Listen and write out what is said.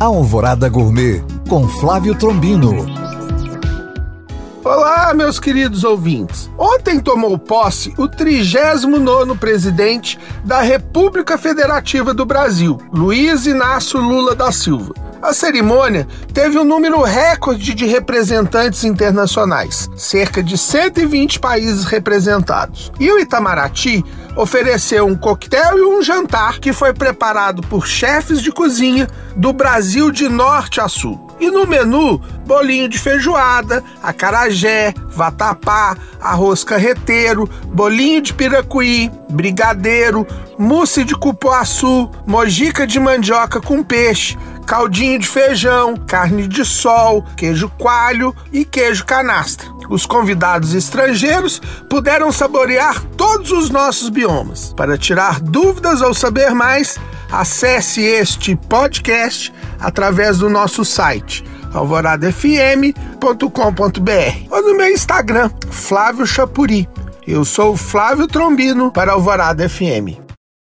Alvorada Gourmet com Flávio Trombino. Olá, meus queridos ouvintes. Ontem tomou posse o 39º presidente da República Federativa do Brasil, Luiz Inácio Lula da Silva. A cerimônia teve um número recorde de representantes internacionais, cerca de 120 países representados. E o Itamaraty ofereceu um coquetel e um jantar que foi preparado por chefes de cozinha do Brasil de norte a sul. E no menu, bolinho de feijoada, acarajé, vatapá, arroz carreteiro, bolinho de piracuí, brigadeiro, mousse de cupuaçu, mojica de mandioca com peixe, caldinho de feijão, carne de sol, queijo coalho e queijo canastra. Os convidados estrangeiros puderam saborear todos os nossos biomas. Para tirar dúvidas ou saber mais, acesse este podcast através do nosso site alvoradafm.com.br ou no meu Instagram, Flávio Chapuri. Eu sou Flávio Trombino para Alvorada FM.